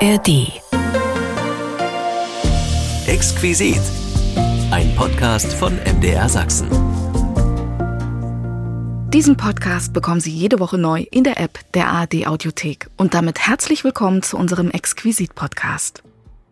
ARD. Exquisit. Ein Podcast von MDR Sachsen. Diesen Podcast bekommen Sie jede Woche neu in der App der ARD Audiothek. Und damit herzlich willkommen zu unserem Exquisit-Podcast.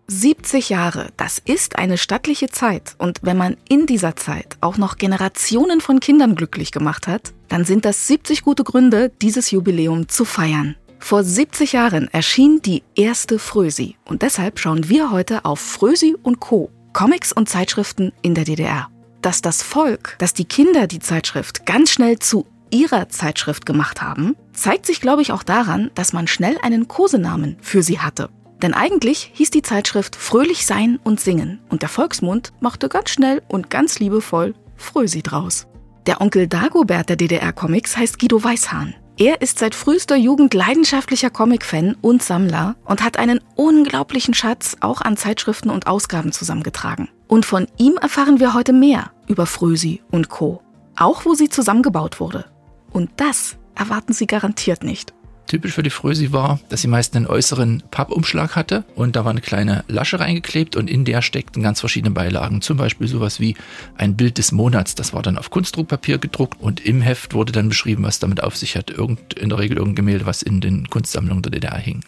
70 Jahre, das ist eine stattliche Zeit. Und wenn man in dieser Zeit auch noch Generationen von Kindern glücklich gemacht hat, dann sind das 70 gute Gründe, dieses Jubiläum zu feiern. Vor 70 Jahren erschien die erste Frösi. Und deshalb schauen wir heute auf Frösi und Co. Comics und Zeitschriften in der DDR. Dass das Volk, dass die Kinder die Zeitschrift ganz schnell zu ihrer Zeitschrift gemacht haben, zeigt sich, glaube ich, auch daran, dass man schnell einen Kosenamen für sie hatte. Denn eigentlich hieß die Zeitschrift Fröhlich sein und singen und der Volksmund machte ganz schnell und ganz liebevoll Frösi draus. Der Onkel Dagobert der DDR-Comics heißt Guido Weißhahn. Er ist seit frühester Jugend leidenschaftlicher Comic-Fan und Sammler und hat einen unglaublichen Schatz auch an Zeitschriften und Ausgaben zusammengetragen. Und von ihm erfahren wir heute mehr über Frösi und Co. Auch wo sie zusammengebaut wurde. Und das erwarten Sie garantiert nicht. Typisch für die Frösi war, dass sie meist einen äußeren Pappumschlag hatte und da war eine kleine Lasche reingeklebt und in der steckten ganz verschiedene Beilagen. Zum Beispiel sowas wie ein Bild des Monats. Das war dann auf Kunstdruckpapier gedruckt und im Heft wurde dann beschrieben, was damit auf sich hat. Irgend, in der Regel irgendein Gemälde, was in den Kunstsammlungen der DDR hing.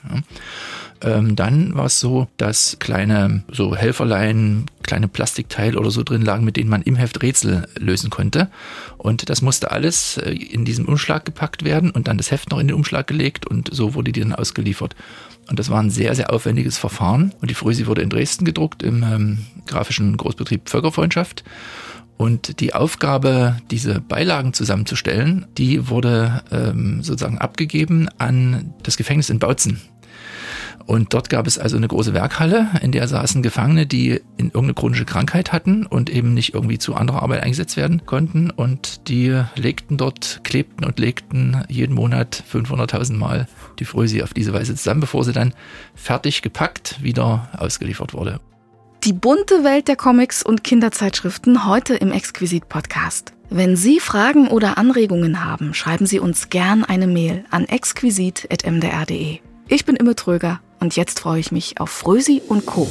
Ähm, dann war es so, dass kleine so Helferlein, kleine Plastikteile oder so drin lagen, mit denen man im Heft Rätsel lösen konnte. Und das musste alles äh, in diesem Umschlag gepackt werden und dann das Heft noch in den Umschlag gelegt und so wurde die dann ausgeliefert. Und das war ein sehr, sehr aufwendiges Verfahren. Und die Frösi wurde in Dresden gedruckt im ähm, grafischen Großbetrieb Völkerfreundschaft. Und die Aufgabe, diese Beilagen zusammenzustellen, die wurde ähm, sozusagen abgegeben an das Gefängnis in Bautzen. Und dort gab es also eine große Werkhalle, in der saßen Gefangene, die in irgendeine chronische Krankheit hatten und eben nicht irgendwie zu anderer Arbeit eingesetzt werden konnten. Und die legten dort, klebten und legten jeden Monat 500.000 Mal die Frösi auf diese Weise zusammen, bevor sie dann fertig gepackt wieder ausgeliefert wurde. Die bunte Welt der Comics und Kinderzeitschriften heute im Exquisit-Podcast. Wenn Sie Fragen oder Anregungen haben, schreiben Sie uns gern eine Mail an exquisit.mdr.de. Ich bin Imme Tröger und jetzt freue ich mich auf Frösi und Co.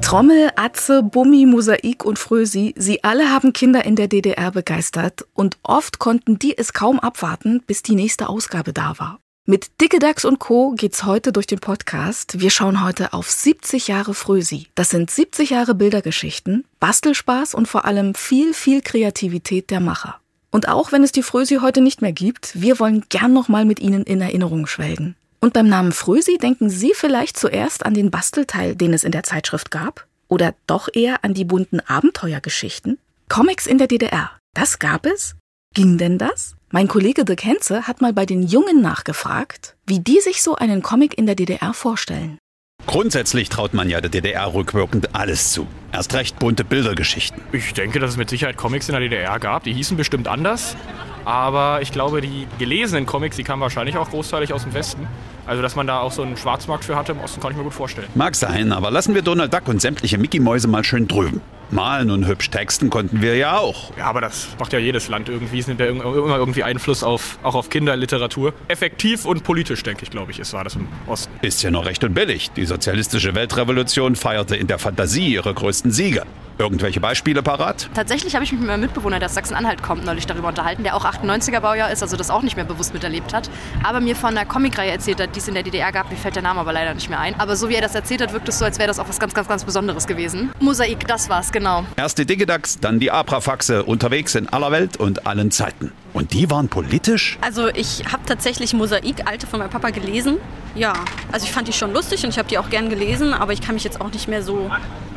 Trommel, Atze, Bummi, Mosaik und Frösi, sie alle haben Kinder in der DDR begeistert und oft konnten die es kaum abwarten, bis die nächste Ausgabe da war. Mit Dicke Dachs und Co. geht's heute durch den Podcast. Wir schauen heute auf 70 Jahre Frösi. Das sind 70 Jahre Bildergeschichten, Bastelspaß und vor allem viel, viel Kreativität der Macher. Und auch wenn es die Frösi heute nicht mehr gibt, wir wollen gern nochmal mit Ihnen in Erinnerung schwelgen. Und beim Namen Frösi denken Sie vielleicht zuerst an den Bastelteil, den es in der Zeitschrift gab? Oder doch eher an die bunten Abenteuergeschichten? Comics in der DDR, das gab es? Ging denn das? Mein Kollege Dirk Henze hat mal bei den Jungen nachgefragt, wie die sich so einen Comic in der DDR vorstellen. Grundsätzlich traut man ja der DDR rückwirkend alles zu. Erst recht bunte Bildergeschichten. Ich denke, dass es mit Sicherheit Comics in der DDR gab. Die hießen bestimmt anders. Aber ich glaube, die gelesenen Comics, die kamen wahrscheinlich auch großteilig aus dem Westen. Also, dass man da auch so einen Schwarzmarkt für hatte im Osten, kann ich mir gut vorstellen. Mag sein, aber lassen wir Donald Duck und sämtliche Mickey-Mäuse mal schön drüben. Malen und hübsch texten konnten wir ja auch. Ja, aber das macht ja jedes Land irgendwie. Es nimmt ja immer irgendwie Einfluss auf, auch auf Kinderliteratur. Effektiv und politisch, denke ich, glaube ich, ist, war das im Osten. Ist ja noch recht und billig. Die sozialistische Weltrevolution feierte in der Fantasie ihre größten Siege. Irgendwelche Beispiele parat? Tatsächlich habe ich mich mit meinem Mitbewohner, der aus Sachsen-Anhalt kommt, neulich darüber unterhalten, der auch 98er Baujahr ist, also das auch nicht mehr bewusst miterlebt hat. Aber mir von einer Comicreihe erzählt hat, die es in der DDR gab. Mir fällt der Name aber leider nicht mehr ein. Aber so wie er das erzählt hat, wirkt es so, als wäre das auch was ganz, ganz, ganz Besonderes gewesen. Mosaik, das war's, genau. Erst die Digidax, dann die Abrafaxe, unterwegs in aller Welt und allen Zeiten. Und die waren politisch? Also ich habe tatsächlich Mosaik, alte von meinem Papa, gelesen. Ja, also ich fand die schon lustig und ich habe die auch gern gelesen, aber ich kann mich jetzt auch nicht mehr so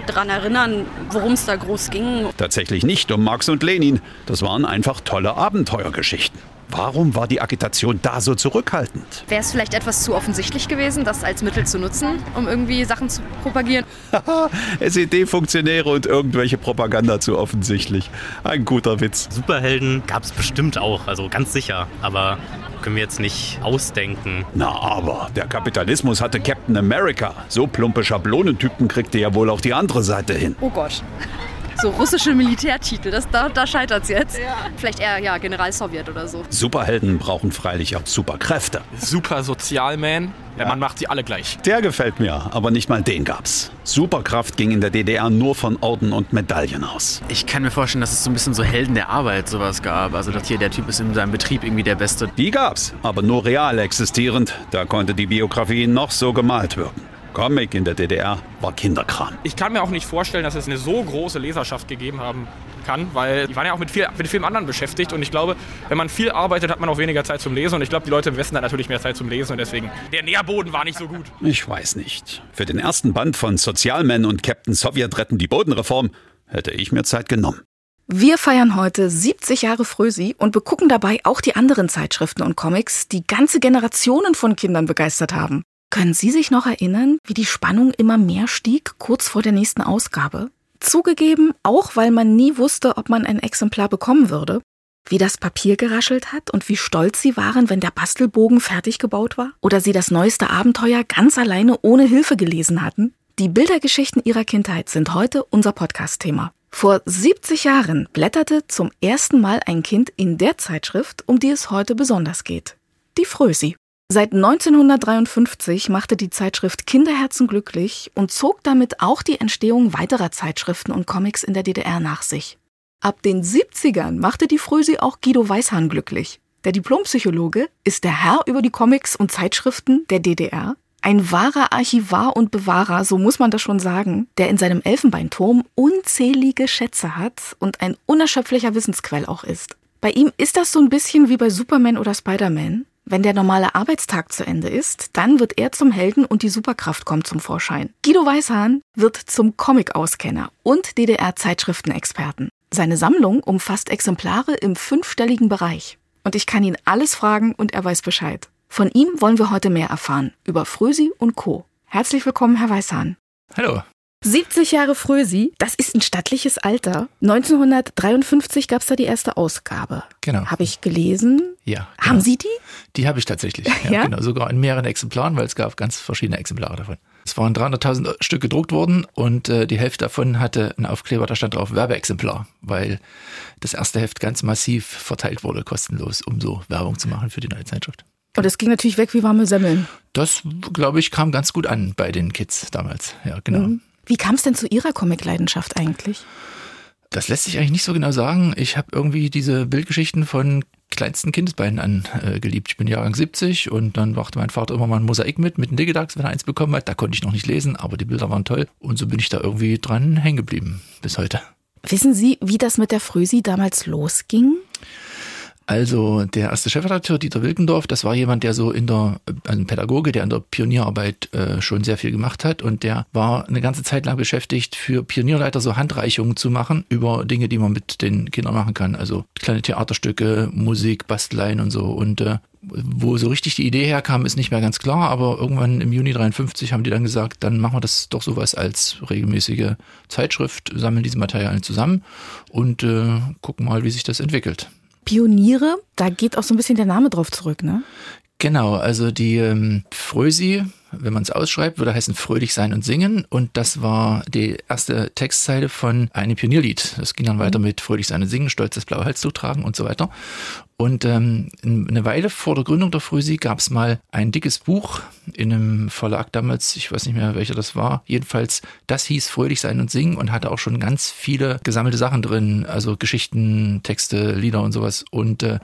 dran erinnern, worum es da groß ging. Tatsächlich nicht um Marx und Lenin. Das waren einfach tolle Abenteuergeschichten. Warum war die Agitation da so zurückhaltend? Wäre es vielleicht etwas zu offensichtlich gewesen, das als Mittel zu nutzen, um irgendwie Sachen zu propagieren? Haha, SED-Funktionäre und irgendwelche Propaganda zu offensichtlich. Ein guter Witz. Superhelden gab es bestimmt auch, also ganz sicher. Aber können wir jetzt nicht ausdenken. Na aber, der Kapitalismus hatte Captain America. So plumpe Schablonentypen kriegte ja wohl auch die andere Seite hin. Oh Gott. So russische Militärtitel. Das, da da scheitert es jetzt. Vielleicht eher ja, General Sowjet oder so. Superhelden brauchen freilich auch Superkräfte. Super Sozialman. Ja, man macht sie alle gleich. Der gefällt mir, aber nicht mal den gab's. Superkraft ging in der DDR nur von Orden und Medaillen aus. Ich kann mir vorstellen, dass es so ein bisschen so Helden der Arbeit sowas gab. Also, dass hier der Typ ist in seinem Betrieb irgendwie der Beste. Die gab's, aber nur real existierend. Da konnte die Biografie noch so gemalt wirken. Comic in der DDR war Kinderkram. Ich kann mir auch nicht vorstellen, dass es eine so große Leserschaft gegeben haben kann, weil die waren ja auch mit, viel, mit vielen anderen beschäftigt und ich glaube, wenn man viel arbeitet, hat man auch weniger Zeit zum Lesen und ich glaube, die Leute im Westen hatten natürlich mehr Zeit zum Lesen und deswegen, der Nährboden war nicht so gut. Ich weiß nicht. Für den ersten Band von Sozialmen und Captain Sowjet retten die Bodenreform hätte ich mir Zeit genommen. Wir feiern heute 70 Jahre Frösi und begucken dabei auch die anderen Zeitschriften und Comics, die ganze Generationen von Kindern begeistert haben. Können Sie sich noch erinnern, wie die Spannung immer mehr stieg kurz vor der nächsten Ausgabe? Zugegeben, auch weil man nie wusste, ob man ein Exemplar bekommen würde. Wie das Papier geraschelt hat und wie stolz sie waren, wenn der Bastelbogen fertig gebaut war? Oder sie das neueste Abenteuer ganz alleine ohne Hilfe gelesen hatten? Die Bildergeschichten ihrer Kindheit sind heute unser Podcast-Thema. Vor 70 Jahren blätterte zum ersten Mal ein Kind in der Zeitschrift, um die es heute besonders geht. Die Frösi. Seit 1953 machte die Zeitschrift Kinderherzen glücklich und zog damit auch die Entstehung weiterer Zeitschriften und Comics in der DDR nach sich. Ab den 70ern machte die Frösi auch Guido Weishahn glücklich. Der Diplompsychologe ist der Herr über die Comics und Zeitschriften der DDR, ein wahrer Archivar und Bewahrer, so muss man das schon sagen, der in seinem Elfenbeinturm unzählige Schätze hat und ein unerschöpflicher Wissensquell auch ist. Bei ihm ist das so ein bisschen wie bei Superman oder Spider-Man. Wenn der normale Arbeitstag zu Ende ist, dann wird er zum Helden und die Superkraft kommt zum Vorschein. Guido Weishahn wird zum Comic-Auskenner und DDR-Zeitschriftenexperten. Seine Sammlung umfasst Exemplare im fünfstelligen Bereich. Und ich kann ihn alles fragen und er weiß Bescheid. Von ihm wollen wir heute mehr erfahren über Frösi und Co. Herzlich willkommen, Herr Weishahn. Hallo. 70 Jahre Frösi, das ist ein stattliches Alter. 1953 gab es da die erste Ausgabe. Genau. Habe ich gelesen. Ja. Haben genau. Sie die? Die habe ich tatsächlich. Ja, Ja? Genau, sogar in mehreren Exemplaren, weil es gab ganz verschiedene Exemplare davon. Es waren 300.000 Stück gedruckt worden und äh, die Hälfte davon hatte einen Aufkleber, da stand drauf Werbeexemplar, weil das erste Heft ganz massiv verteilt wurde, kostenlos, um so Werbung zu machen für die neue Zeitschrift. Und es ging natürlich weg wie warme Semmeln. Das, glaube ich, kam ganz gut an bei den Kids damals. Ja, genau. Mhm. Wie kam es denn zu Ihrer Comic-Leidenschaft eigentlich? Das lässt sich eigentlich nicht so genau sagen. Ich habe irgendwie diese Bildgeschichten von kleinsten Kindesbeinen an äh, geliebt. Ich bin Jahrgang 70 und dann brachte mein Vater immer mal ein Mosaik mit, mit einem Digidax, wenn er eins bekommen hat. Da konnte ich noch nicht lesen, aber die Bilder waren toll. Und so bin ich da irgendwie dran hängen geblieben bis heute. Wissen Sie, wie das mit der Frösi damals losging? Also der erste Chefredakteur Dieter Wilkendorf, das war jemand, der so in der, also ein Pädagoge, der in der Pionierarbeit äh, schon sehr viel gemacht hat und der war eine ganze Zeit lang beschäftigt, für Pionierleiter so Handreichungen zu machen über Dinge, die man mit den Kindern machen kann. Also kleine Theaterstücke, Musik, Basteleien und so. Und äh, wo so richtig die Idee herkam, ist nicht mehr ganz klar, aber irgendwann im Juni 53 haben die dann gesagt, dann machen wir das doch sowas als regelmäßige Zeitschrift, sammeln diese Materialien zusammen und äh, gucken mal, wie sich das entwickelt. Pioniere, da geht auch so ein bisschen der Name drauf zurück, ne? Genau, also die ähm, Frösi, wenn man es ausschreibt, würde heißen fröhlich sein und singen. Und das war die erste Textzeile von einem Pionierlied. Das ging dann weiter mit fröhlich sein und singen, stolz das blaue Halstuch tragen und so weiter. Und ähm, eine Weile vor der Gründung der Frösi gab es mal ein dickes Buch in einem Verlag damals, ich weiß nicht mehr welcher das war. Jedenfalls, das hieß Fröhlich sein und singen und hatte auch schon ganz viele gesammelte Sachen drin, also Geschichten, Texte, Lieder und sowas. Und äh,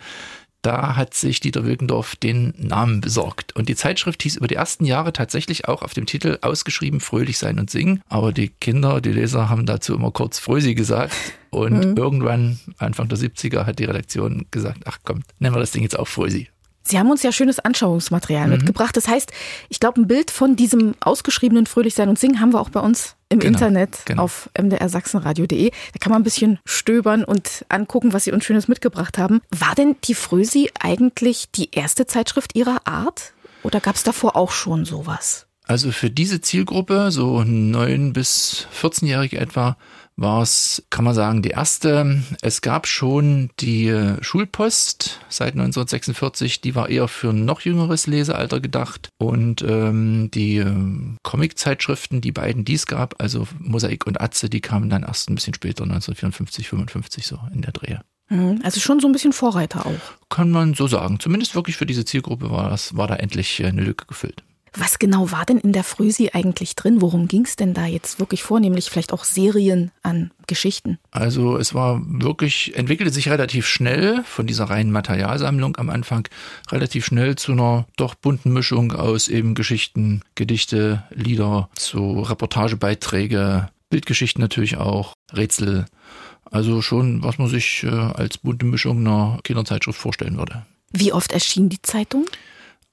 da hat sich Dieter Wilkendorf den Namen besorgt. Und die Zeitschrift hieß über die ersten Jahre tatsächlich auch auf dem Titel ausgeschrieben Fröhlich sein und singen. Aber die Kinder, die Leser haben dazu immer kurz Frösi gesagt. Und irgendwann, Anfang der 70er, hat die Redaktion gesagt, ach komm, nennen wir das Ding jetzt auch Frösi. Sie haben uns ja schönes Anschauungsmaterial mitgebracht. Das heißt, ich glaube, ein Bild von diesem ausgeschriebenen Fröhlich sein und singen haben wir auch bei uns im Genau, Internet genau. auf mdrsachsenradio.de. Da kann man ein bisschen stöbern und angucken, was Sie uns Schönes mitgebracht haben. War denn die Frösi eigentlich die erste Zeitschrift ihrer Art? Oder gab es davor auch schon sowas? Also für diese Zielgruppe, so 9 bis 14-Jährige etwa, war es, kann man sagen, die erste. Es gab schon die Schulpost seit 1946, die war eher für ein noch jüngeres Lesealter gedacht. Und ähm, die äh, Comiczeitschriften, die beiden, die es gab, also Mosaik und Atze, die kamen dann erst ein bisschen später, 1954, 55 so in der Drehe. Mhm, also schon so ein bisschen Vorreiter auch. Kann man so sagen. Zumindest wirklich für diese Zielgruppe war das, war da endlich äh, eine Lücke gefüllt. Was genau war denn in der Früsi eigentlich drin? Worum ging es denn da jetzt wirklich vornehmlich? Vielleicht auch Serien an Geschichten? Also es war wirklich, entwickelte sich relativ schnell von dieser reinen Materialsammlung am Anfang relativ schnell zu einer doch bunten Mischung aus eben Geschichten, Gedichte, Lieder, zu Reportagebeiträge, Bildgeschichten natürlich auch, Rätsel. Also schon, was man sich äh, als bunte Mischung einer Kinderzeitschrift vorstellen würde. Wie oft erschien die Zeitung?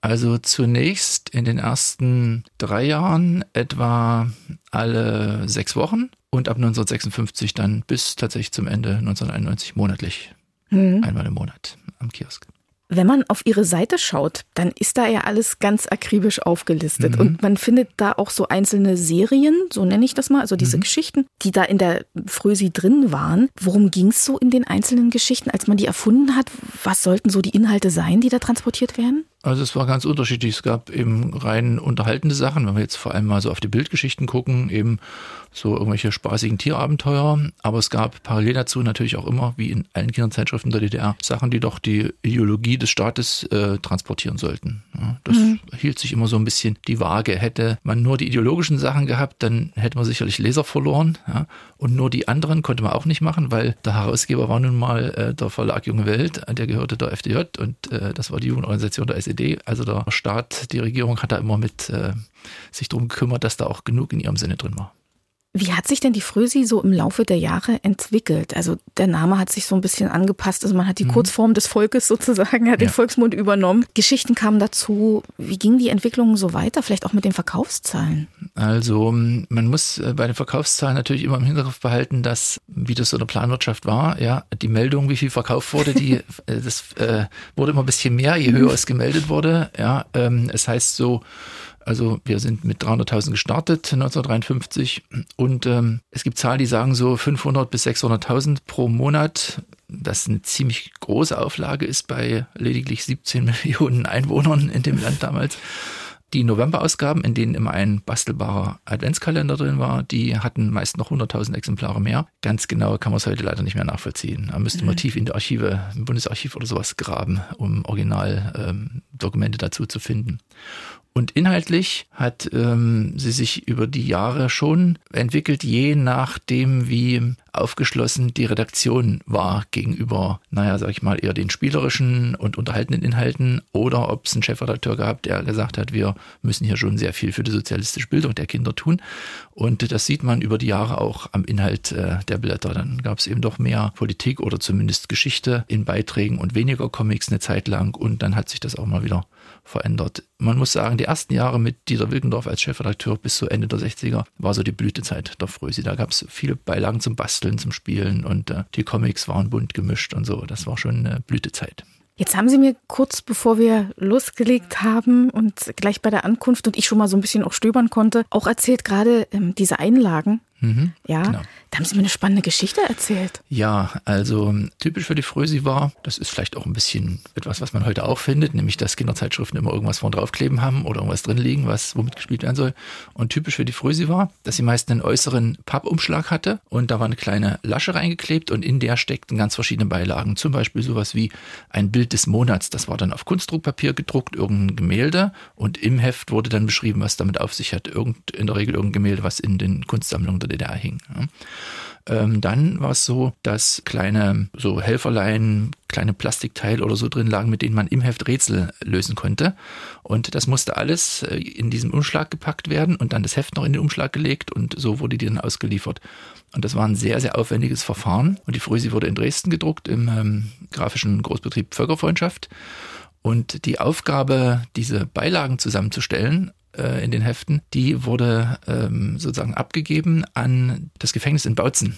Also zunächst in den ersten drei Jahren etwa alle sechs Wochen und ab 1956 dann bis tatsächlich zum Ende 1991 monatlich. Mhm. Einmal im Monat am Kiosk. Wenn man auf ihre Seite schaut, dann ist da ja alles ganz akribisch aufgelistet. Mhm. Und man findet da auch so einzelne Serien, so nenne ich das mal, also diese mhm. Geschichten, die da in der Frösi drin waren. Worum ging es so in den einzelnen Geschichten, als man die erfunden hat? Was sollten so die Inhalte sein, die da transportiert werden? Also es war ganz unterschiedlich. Es gab eben rein unterhaltende Sachen, wenn wir jetzt vor allem mal so auf die Bildgeschichten gucken, eben so irgendwelche spaßigen Tierabenteuer. Aber es gab parallel dazu natürlich auch immer, wie in allen Kinderzeitschriften der DDR, Sachen, die doch die Ideologie des Staates äh, transportieren sollten. Ja, das mhm. hielt sich immer so ein bisschen die Waage. Hätte man nur die ideologischen Sachen gehabt, dann hätte man sicherlich Leser verloren. Ja, und nur die anderen konnte man auch nicht machen, weil der Herausgeber war nun mal äh, der Verlag Junge Welt, der gehörte der FDJ und äh, das war die Jugendorganisation der SED. Also der Staat, die Regierung hat da immer mit äh, sich darum gekümmert, dass da auch genug in ihrem Sinne drin war. Wie hat sich denn die Frösi so im Laufe der Jahre entwickelt? Also der Name hat sich so ein bisschen angepasst. Also man hat die mhm. Kurzform des Volkes sozusagen, hat ja. den Volksmund übernommen. Geschichten kamen dazu. Wie ging die Entwicklung so weiter? Vielleicht auch mit den Verkaufszahlen? Also man muss äh, bei den Verkaufszahlen natürlich immer im Hinterkopf behalten, dass, wie das so in der Planwirtschaft war, ja, die Meldung, wie viel verkauft wurde, die, äh, das äh, wurde immer ein bisschen mehr, je höher es gemeldet wurde. Ja, ähm, es heißt so, also wir sind mit 300.000 gestartet 1953 und ähm, es gibt Zahlen, die sagen so 500 bis 600.000 pro Monat. Das eine ziemlich große Auflage ist bei lediglich 17 Millionen Einwohnern in dem Land damals. Die November-Ausgaben, in denen immer ein bastelbarer Adventskalender drin war, die hatten meist noch 100.000 Exemplare mehr. Ganz genau kann man es heute leider nicht mehr nachvollziehen. Da müsste man mhm. tief in die Archive, im Bundesarchiv oder sowas graben, um Originaldokumente ähm, dazu zu finden. Und inhaltlich hat ähm, sie sich über die Jahre schon entwickelt, je nachdem, wie aufgeschlossen die Redaktion war gegenüber, naja, sag ich mal, eher den spielerischen und unterhaltenden Inhalten oder ob es einen Chefredakteur gab, der gesagt hat, wir müssen hier schon sehr viel für die sozialistische Bildung der Kinder tun. Und das sieht man über die Jahre auch am Inhalt äh, der Blätter. Dann gab es eben doch mehr Politik oder zumindest Geschichte in Beiträgen und weniger Comics eine Zeit lang und dann hat sich das auch mal wieder verändert. Man muss sagen, die ersten Jahre mit Dieter Wilkendorf als Chefredakteur bis zu Ende der 60er war so die Blütezeit der Frösi. Da gab es viele Beilagen zum Basteln, zum Spielen und äh, die Comics waren bunt gemischt und so. Das war schon eine Blütezeit. Jetzt haben Sie mir kurz bevor wir losgelegt haben und gleich bei der Ankunft und ich schon mal so ein bisschen auch stöbern konnte, auch erzählt gerade ähm, diese Einlagen. Mhm, ja, genau. da haben Sie mir eine spannende Geschichte erzählt. Ja, also typisch für die Frösi war, das ist vielleicht auch ein bisschen etwas, was man heute auch findet, nämlich dass Kinderzeitschriften immer irgendwas vorn draufkleben haben oder irgendwas drin liegen, was womit gespielt werden soll. Und typisch für die Frösi war, dass sie meist einen äußeren Pappumschlag hatte und da war eine kleine Lasche reingeklebt und in der steckten ganz verschiedene Beilagen. Zum Beispiel sowas wie ein Bild des Monats. Das war dann auf Kunstdruckpapier gedruckt, irgendein Gemälde und im Heft wurde dann beschrieben, was damit auf sich hat. Irgend, in der Regel irgendein Gemälde, was in den Kunstsammlungen der DDR hing. Ähm, dann war es so, dass kleine so Helferlein, kleine Plastikteile oder so drin lagen, mit denen man im Heft Rätsel lösen konnte. Und das musste alles äh, in diesem Umschlag gepackt werden und dann das Heft noch in den Umschlag gelegt und so wurde die dann ausgeliefert. Und das war ein sehr, sehr aufwendiges Verfahren. Und die Frösi wurde in Dresden gedruckt im ähm, grafischen Großbetrieb Völkerfreundschaft. Und die Aufgabe, diese Beilagen zusammenzustellen, äh, in den Heften, die wurde ähm, sozusagen abgegeben an das Gefängnis in Bautzen.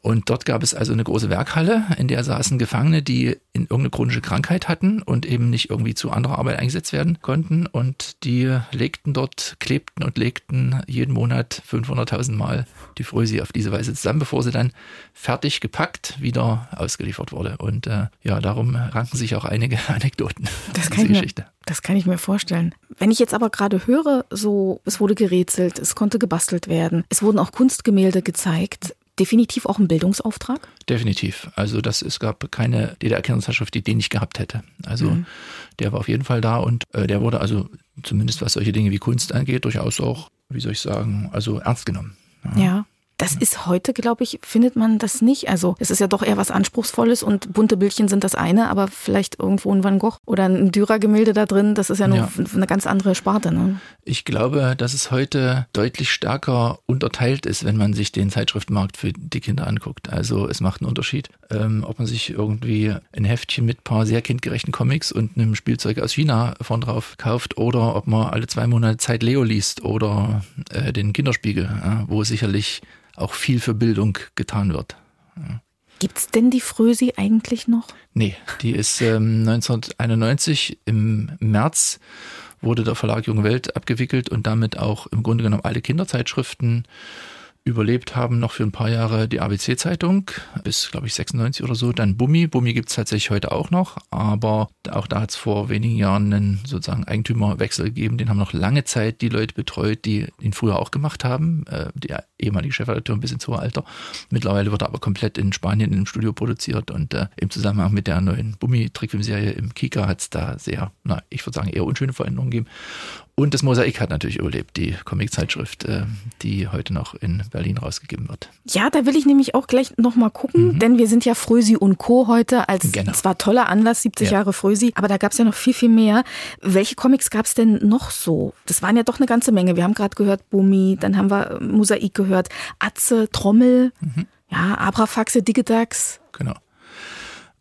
Und dort gab es also eine große Werkhalle, in der saßen Gefangene, die in irgendeine chronische Krankheit hatten und eben nicht irgendwie zu anderer Arbeit eingesetzt werden konnten. Und die legten dort, klebten und legten jeden Monat 500.000 Mal die Frösi auf diese Weise zusammen, bevor sie dann fertig gepackt wieder ausgeliefert wurde. Und äh, ja, darum ranken sich auch einige Anekdoten. Das kann, ich mir, das kann ich mir vorstellen. Wenn ich jetzt aber gerade höre, so, es wurde gerätselt, es konnte gebastelt werden, es wurden auch Kunstgemälde gezeigt definitiv auch ein Bildungsauftrag? Definitiv. Also das, es gab keine DDR-Kindungszeitschrift, die den nicht gehabt hätte. Also mhm. der war auf jeden Fall da und äh, der wurde also zumindest was solche Dinge wie Kunst angeht, durchaus auch, wie soll ich sagen, also ernst genommen. ja. ja. Das ist heute, glaube ich, findet man das nicht. Also es ist ja doch eher was Anspruchsvolles und bunte Bildchen sind das eine, aber vielleicht irgendwo ein Van Gogh oder ein Dürer-Gemälde da drin, das ist ja noch ja. eine ganz andere Sparte. Ne? Ich glaube, dass es heute deutlich stärker unterteilt ist, wenn man sich den Zeitschriftenmarkt für die Kinder anguckt. Also es macht einen Unterschied, ähm, ob man sich irgendwie ein Heftchen mit paar sehr kindgerechten Comics und einem Spielzeug aus China von drauf kauft oder ob man alle zwei Monate Zeit Leo liest oder äh, den Kinderspiegel, äh, wo sicherlich auch viel für Bildung getan wird. Ja. Gibt denn die Frösi eigentlich noch? Nee, die ist ähm, 1991 im März wurde der Verlag Junge Welt abgewickelt und damit auch im Grunde genommen alle Kinderzeitschriften überlebt haben noch für ein paar Jahre die ABC-Zeitung, bis, glaube ich, 96 oder so. Dann Bummi. Bummi gibt es tatsächlich heute auch noch, aber auch da hat es vor wenigen Jahren einen sozusagen Eigentümerwechsel gegeben. Den haben noch lange Zeit die Leute betreut, die ihn früher auch gemacht haben. Äh, der ehemalige Chefredakteur ein bisschen zu Alter. Mittlerweile wird er aber komplett in Spanien im Studio produziert und äh, im Zusammenhang mit der neuen Bummi-Trickfilmserie im Kika hat es da sehr, na, ich würde sagen, eher unschöne Veränderungen gegeben. Und das Mosaik hat natürlich überlebt, die Comiczeitschrift, äh, die heute noch in Berlin rausgegeben wird. Ja, da will ich nämlich auch gleich nochmal gucken, mhm. denn wir sind ja Frösi und Co. heute als genau. zwar toller Anlass, 70 ja. Jahre Frösi, aber da gab es ja noch viel, viel mehr. Welche Comics gab es denn noch so? Das waren ja doch eine ganze Menge. Wir haben gerade gehört Bumi, dann haben wir Mosaik gehört, Atze, Trommel, mhm. ja, Abrafaxe, Digitax. Genau.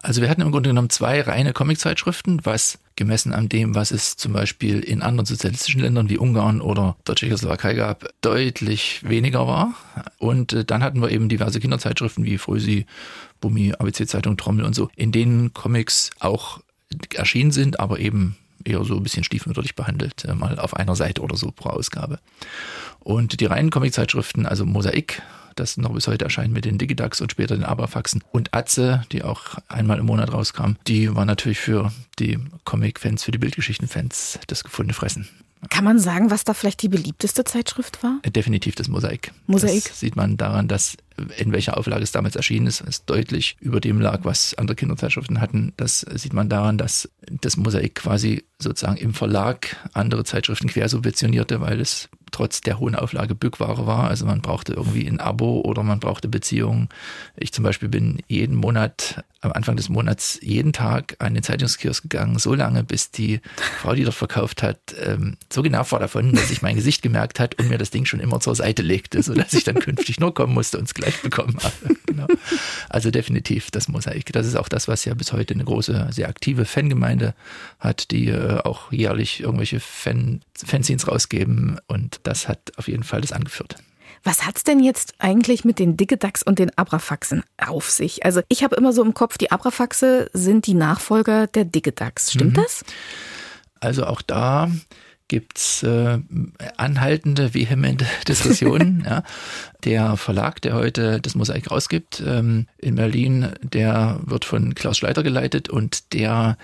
Also wir hatten im Grunde genommen zwei reine Comiczeitschriften, was gemessen an dem, was es zum Beispiel in anderen sozialistischen Ländern wie Ungarn oder der Tschechoslowakei gab, deutlich weniger war. Und äh, dann hatten wir eben diverse Kinderzeitschriften wie Frösi, Bummi, ABC-Zeitung, Trommel und so, in denen Comics auch erschienen sind, aber eben eher so ein bisschen stiefmütterlich behandelt, äh, mal auf einer Seite oder so pro Ausgabe. Und die reinen Comiczeitschriften, also Mosaik, das noch bis heute erscheint mit den Digidax und später den Abrafaxen. Und Atze, die auch einmal im Monat rauskam, die war natürlich für die Comic-Fans, für die Bildgeschichten-Fans das gefundene Fressen. Kann man sagen, was da vielleicht die beliebteste Zeitschrift war? Definitiv das Mosaik. Mosaik. Das sieht man daran, dass in welcher Auflage es damals erschienen ist, es deutlich über dem lag, was andere Kinderzeitschriften hatten. Das sieht man daran, dass das Mosaik quasi sozusagen im Verlag andere Zeitschriften quersubventionierte, weil es trotz der hohen Auflage Bückware war. Also man brauchte irgendwie ein Abo oder man brauchte Beziehungen. Ich zum Beispiel bin jeden Monat, am Anfang des Monats, jeden Tag an den Zeitungskiosk gegangen, so lange, bis die Frau, die dort verkauft hat, ähm, so genervt war davon, dass sich mein Gesicht gemerkt hat und mir das Ding schon immer zur Seite legte, sodass ich dann künftig nur kommen musste und es gleich bekommen habe. genau. Also definitiv das Mosaik. Das ist auch das, was ja bis heute eine große, sehr aktive Fangemeinde hat, die äh, auch jährlich irgendwelche Fan Fanzines rausgeben und das hat auf jeden Fall das angeführt. Was hat's denn jetzt eigentlich mit den Digidax und den Abrafaxen auf sich? Also ich habe immer so im Kopf, die Abrafaxe sind die Nachfolger der Digidax. Stimmt mhm. das? Also auch da gibt's äh, anhaltende, vehemente Diskussionen. ja. Der Verlag, der heute das Mosaik rausgibt ähm, in Berlin, der wird von Klaus Schleiter geleitet und der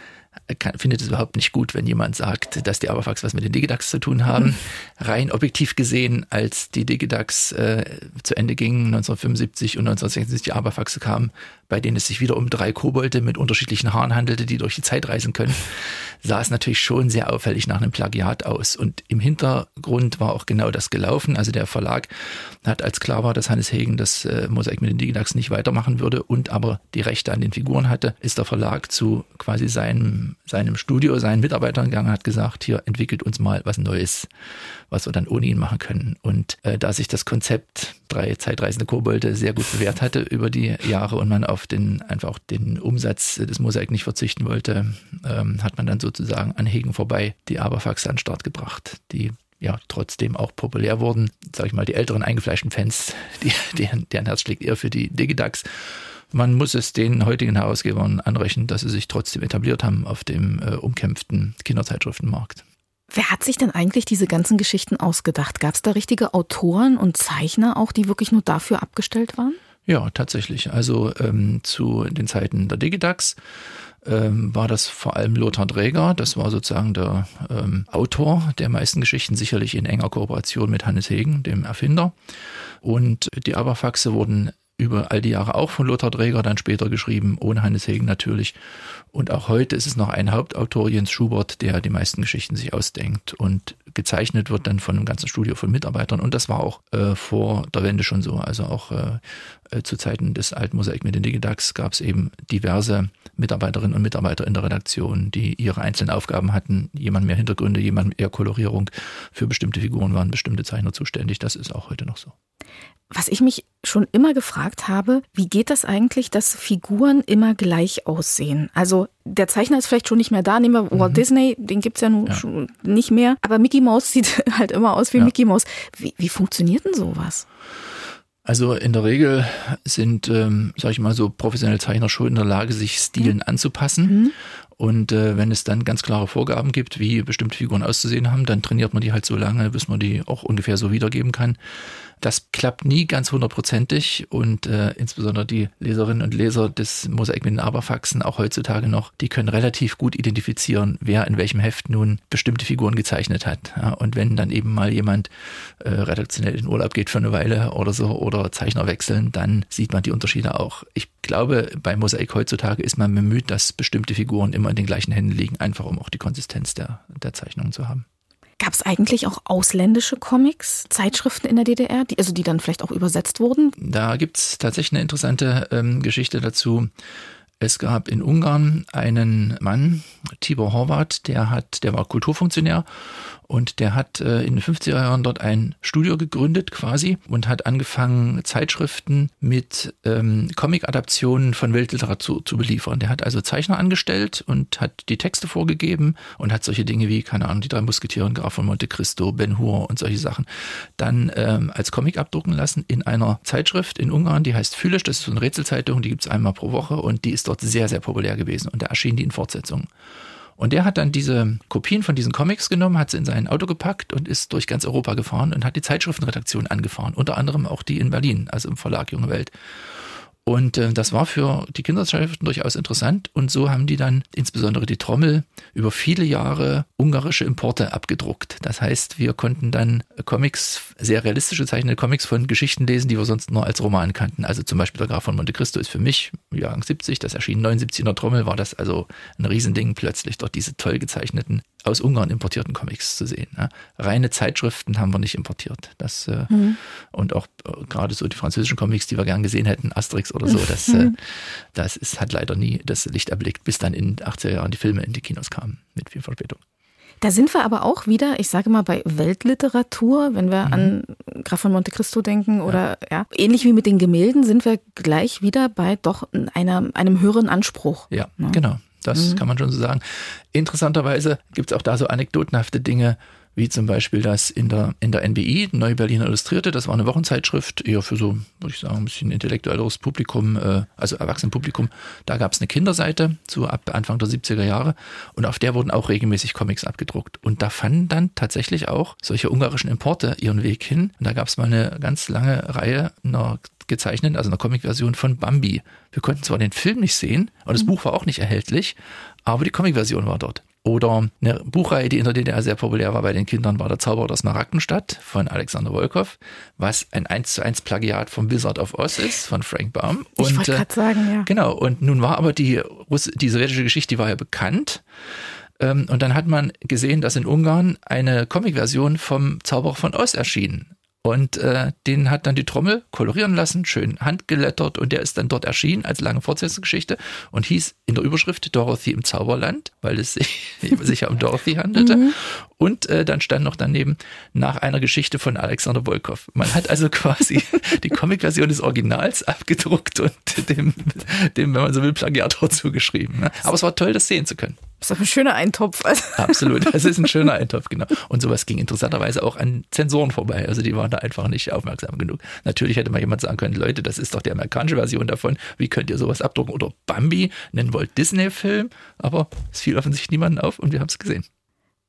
kann, findet es überhaupt nicht gut, wenn jemand sagt, dass die Aberfax was mit den Digidax zu tun haben. Rein objektiv gesehen, als die Digidax äh, zu Ende gingen, 1975 und 1966 die Aberfaxe kamen, bei denen es sich wieder um drei Kobolde mit unterschiedlichen Haaren handelte, die durch die Zeit reisen können, sah es natürlich schon sehr auffällig nach einem Plagiat aus. Und im Hintergrund war auch genau das gelaufen. Also der Verlag hat, als klar war, dass Hannes Hegen das äh, Mosaik mit den Digidax nicht weitermachen würde und aber die Rechte an den Figuren hatte, ist der Verlag zu quasi seinem, seinem Studio, seinen Mitarbeitern gegangen, hat gesagt, hier entwickelt uns mal was Neues, was wir dann ohne ihn machen können. Und äh, da sich das Konzept drei zeitreisende Kobolde sehr gut bewährt hatte über die Jahre und man auf den einfach den Umsatz des Mosaik nicht verzichten wollte, ähm, hat man dann sozusagen an Hegen vorbei die Aberfaxe an den Start gebracht. Die ja trotzdem auch populär wurden. Sag ich mal, die älteren eingefleischten Fans, die, deren, deren Herz schlägt eher für die Digidax. Man muss es den heutigen Herausgebern anrechnen, dass sie sich trotzdem etabliert haben auf dem äh, umkämpften Kinderzeitschriftenmarkt. Wer hat sich denn eigentlich diese ganzen Geschichten ausgedacht? Gab es da richtige Autoren und Zeichner auch, die wirklich nur dafür abgestellt waren? Ja, tatsächlich. Also ähm, zu den Zeiten der Digidax ähm, war das vor allem Lothar Dräger. Das war sozusagen der ähm, Autor der meisten Geschichten, sicherlich in enger Kooperation mit Hannes Hegen, dem Erfinder. Und die Aberfaxe wurden über all die Jahre auch von Lothar Dräger, dann später geschrieben, ohne Hannes Hegen natürlich. Und auch heute ist es noch ein Hauptautor, Jens Schubert, der die meisten Geschichten sich ausdenkt. Und gezeichnet wird dann von einem ganzen Studio von Mitarbeitern. Und das war auch äh, vor der Wende schon so. Also auch äh, äh, zu Zeiten des alten Mosaik mit den Digidax gab es eben diverse Mitarbeiterinnen und Mitarbeiter in der Redaktion, die ihre einzelnen Aufgaben hatten. Jemand mehr Hintergründe, jemand eher Kolorierung. Für bestimmte Figuren waren bestimmte Zeichner zuständig. Das ist auch heute noch so. Was ich mich schon immer gefragt habe, wie geht das eigentlich, dass Figuren immer gleich aussehen? Also der Zeichner ist vielleicht schon nicht mehr da, nehmen wir Walt mhm. Disney, den gibt's ja nun ja. nicht mehr, aber Mickey Mouse sieht halt immer aus wie ja. Mickey Mouse. Wie, wie funktioniert denn sowas? Also in der Regel sind, ähm, sag ich mal so, professionelle Zeichner schon in der Lage, sich Stilen mhm. anzupassen. Mhm. Und äh, wenn es dann ganz klare Vorgaben gibt, wie bestimmte Figuren auszusehen haben, dann trainiert man die halt so lange, bis man die auch ungefähr so wiedergeben kann. Das klappt nie ganz hundertprozentig und äh, insbesondere die Leserinnen und Leser des Mosaik mit den Aberfaxen auch heutzutage noch, die können relativ gut identifizieren, wer in welchem Heft nun bestimmte Figuren gezeichnet hat. Ja, und wenn dann eben mal jemand äh, redaktionell in Urlaub geht für eine Weile oder so oder Zeichner wechseln, dann sieht man die Unterschiede auch. Ich glaube, bei Mosaik heutzutage ist man bemüht, dass bestimmte Figuren immer in den gleichen Händen liegen, einfach um auch die Konsistenz der, der Zeichnungen zu haben. Gab es eigentlich auch ausländische Comics, Zeitschriften in der DDR, die, also die dann vielleicht auch übersetzt wurden? Da gibt es tatsächlich eine interessante ähm, Geschichte dazu. Es gab in Ungarn einen Mann, Tibor Horvath, der hat, der war Kulturfunktionär und der hat äh, in den 50er Jahren dort ein Studio gegründet quasi und hat angefangen, Zeitschriften mit ähm, Comic-Adaptionen von Weltliteratur zu beliefern. Der hat also Zeichner angestellt und hat die Texte vorgegeben und hat solche Dinge wie, keine Ahnung, die drei Musketiere, Graf von Monte Cristo, Ben Hur und solche Sachen dann ähm, als Comic abdrucken lassen in einer Zeitschrift in Ungarn, die heißt Fülisch, das ist so eine Rätselzeitung, die gibt es einmal pro Woche und die ist dort sehr, sehr populär gewesen und da erschienen die in Fortsetzungen. Und der hat dann diese Kopien von diesen Comics genommen, hat sie in sein Auto gepackt und ist durch ganz Europa gefahren und hat die Zeitschriftenredaktion angefahren, unter anderem auch die in Berlin, also im Verlag Junge Welt. Und äh, das war für die Kinderzeitschriften durchaus interessant. Und so haben die dann insbesondere die Trommel über viele Jahre ungarische Importe abgedruckt. Das heißt, wir konnten dann Comics, sehr realistisch gezeichnete Comics von Geschichten lesen, die wir sonst nur als Roman kannten. Also zum Beispiel der Graf von Monte Cristo ist für mich, Jahrgang 70, das erschien 79 in der Trommel, war das also ein Riesending, plötzlich dort diese toll gezeichneten aus Ungarn importierten Comics zu sehen. Ne? Reine Zeitschriften haben wir nicht importiert. Das, äh, mhm. Und auch äh, gerade so die französischen Comics, die wir gern gesehen hätten, Asterix oder so, das, äh, das ist, hat leider nie das Licht erblickt, bis dann in den 80er Jahren die Filme in die Kinos kamen, mit viel Verspätung. Da sind wir aber auch wieder, ich sage mal, bei Weltliteratur, wenn wir mhm. an Graf von Monte Cristo denken oder ja. ja. ähnlich wie mit den Gemälden, sind wir gleich wieder bei doch einer, einem höheren Anspruch. Ja, ja. Ne? genau. Das mhm. kann man schon so sagen. Interessanterweise gibt es auch da so anekdotenhafte Dinge, wie zum Beispiel das in der, in der NBI, Neue Berliner Illustrierte, das war eine Wochenzeitschrift, eher für so, würde ich sagen, ein bisschen intellektuelleres Publikum, äh, also Erwachsenenpublikum. Da gab es eine Kinderseite, so ab Anfang der 70er Jahre, und auf der wurden auch regelmäßig Comics abgedruckt. Und da fanden dann tatsächlich auch solche ungarischen Importe ihren Weg hin. Und da gab es mal eine ganz lange Reihe einer gezeichnet, also einer Comic-Version von Bambi. Wir konnten zwar den Film nicht sehen und das mhm. Buch war auch nicht erhältlich, aber die Comic-Version war dort. Oder eine Buchreihe, die in der DDR sehr populär war bei den Kindern, war Der Zauberer der Smaragdenstadt von Alexander Wolkow, was ein 1 zu 1 Plagiat vom Wizard of Oz ist, von Frank Baum. Und, ich wollte gerade sagen, ja. Genau, und nun war aber die, Russ die sowjetische Geschichte, die war ja bekannt. Ähm, und dann hat man gesehen, dass in Ungarn eine Comic-Version vom Zauberer von Oz erschien. Und äh, den hat dann die Trommel kolorieren lassen, schön handgelettert und der ist dann dort erschienen als lange Fortsetzungsgeschichte und hieß in der Überschrift Dorothy im Zauberland, weil es sich, sich ja um Dorothy handelte. Mhm. Und äh, dann stand noch daneben nach einer Geschichte von Alexander Volkov. Man hat also quasi die Comic-Version des Originals abgedruckt und dem, dem, wenn man so will, Plagiator zugeschrieben. Ne? Aber es war toll, das sehen zu können. Das ist ein schöner Eintopf. Absolut, das ist ein schöner Eintopf, genau. Und sowas ging interessanterweise auch an Zensoren vorbei. Also die waren da einfach nicht aufmerksam genug. Natürlich hätte mal jemand sagen können, Leute, das ist doch die amerikanische Version davon. Wie könnt ihr sowas abdrucken? Oder Bambi, einen Walt Disney-Film. Aber es fiel offensichtlich niemanden auf und wir haben es gesehen.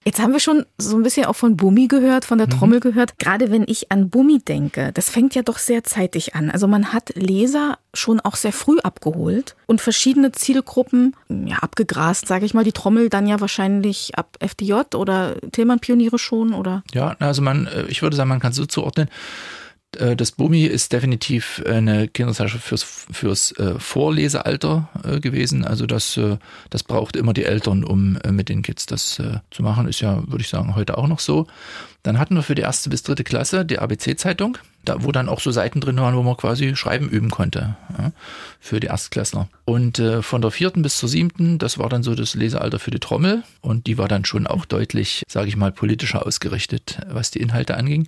Jetzt haben wir schon so ein bisschen auch von Bummi gehört, von der mhm. Trommel gehört. Gerade wenn ich an Bummi denke, das fängt ja doch sehr zeitig an. Also man hat Leser schon auch sehr früh abgeholt und verschiedene Zielgruppen ja, abgegrast, sage ich mal. Die Trommel dann ja wahrscheinlich ab FDJ oder Tillmann-Pioniere schon, oder? Ja, also man, äh, ich würde sagen, man kann es so zuordnen. Äh, das Bumi ist definitiv eine Kinderzeitschrift fürs, fürs äh, Vorlesealter äh, gewesen. Also das, äh, das braucht immer die Eltern, um äh, mit den Kids das äh, zu machen. Ist ja, würde ich sagen, heute auch noch so. Dann hatten wir für die erste bis dritte Klasse die ABC-Zeitung, da, wo dann auch so Seiten drin waren, wo man quasi schreiben üben konnte ja, für die Erstklässler. Und äh, von der vierten bis zur siebten, das war dann so das Lesealter für die Trommel und die war dann schon auch deutlich, sage ich mal, politischer ausgerichtet, was die Inhalte anging.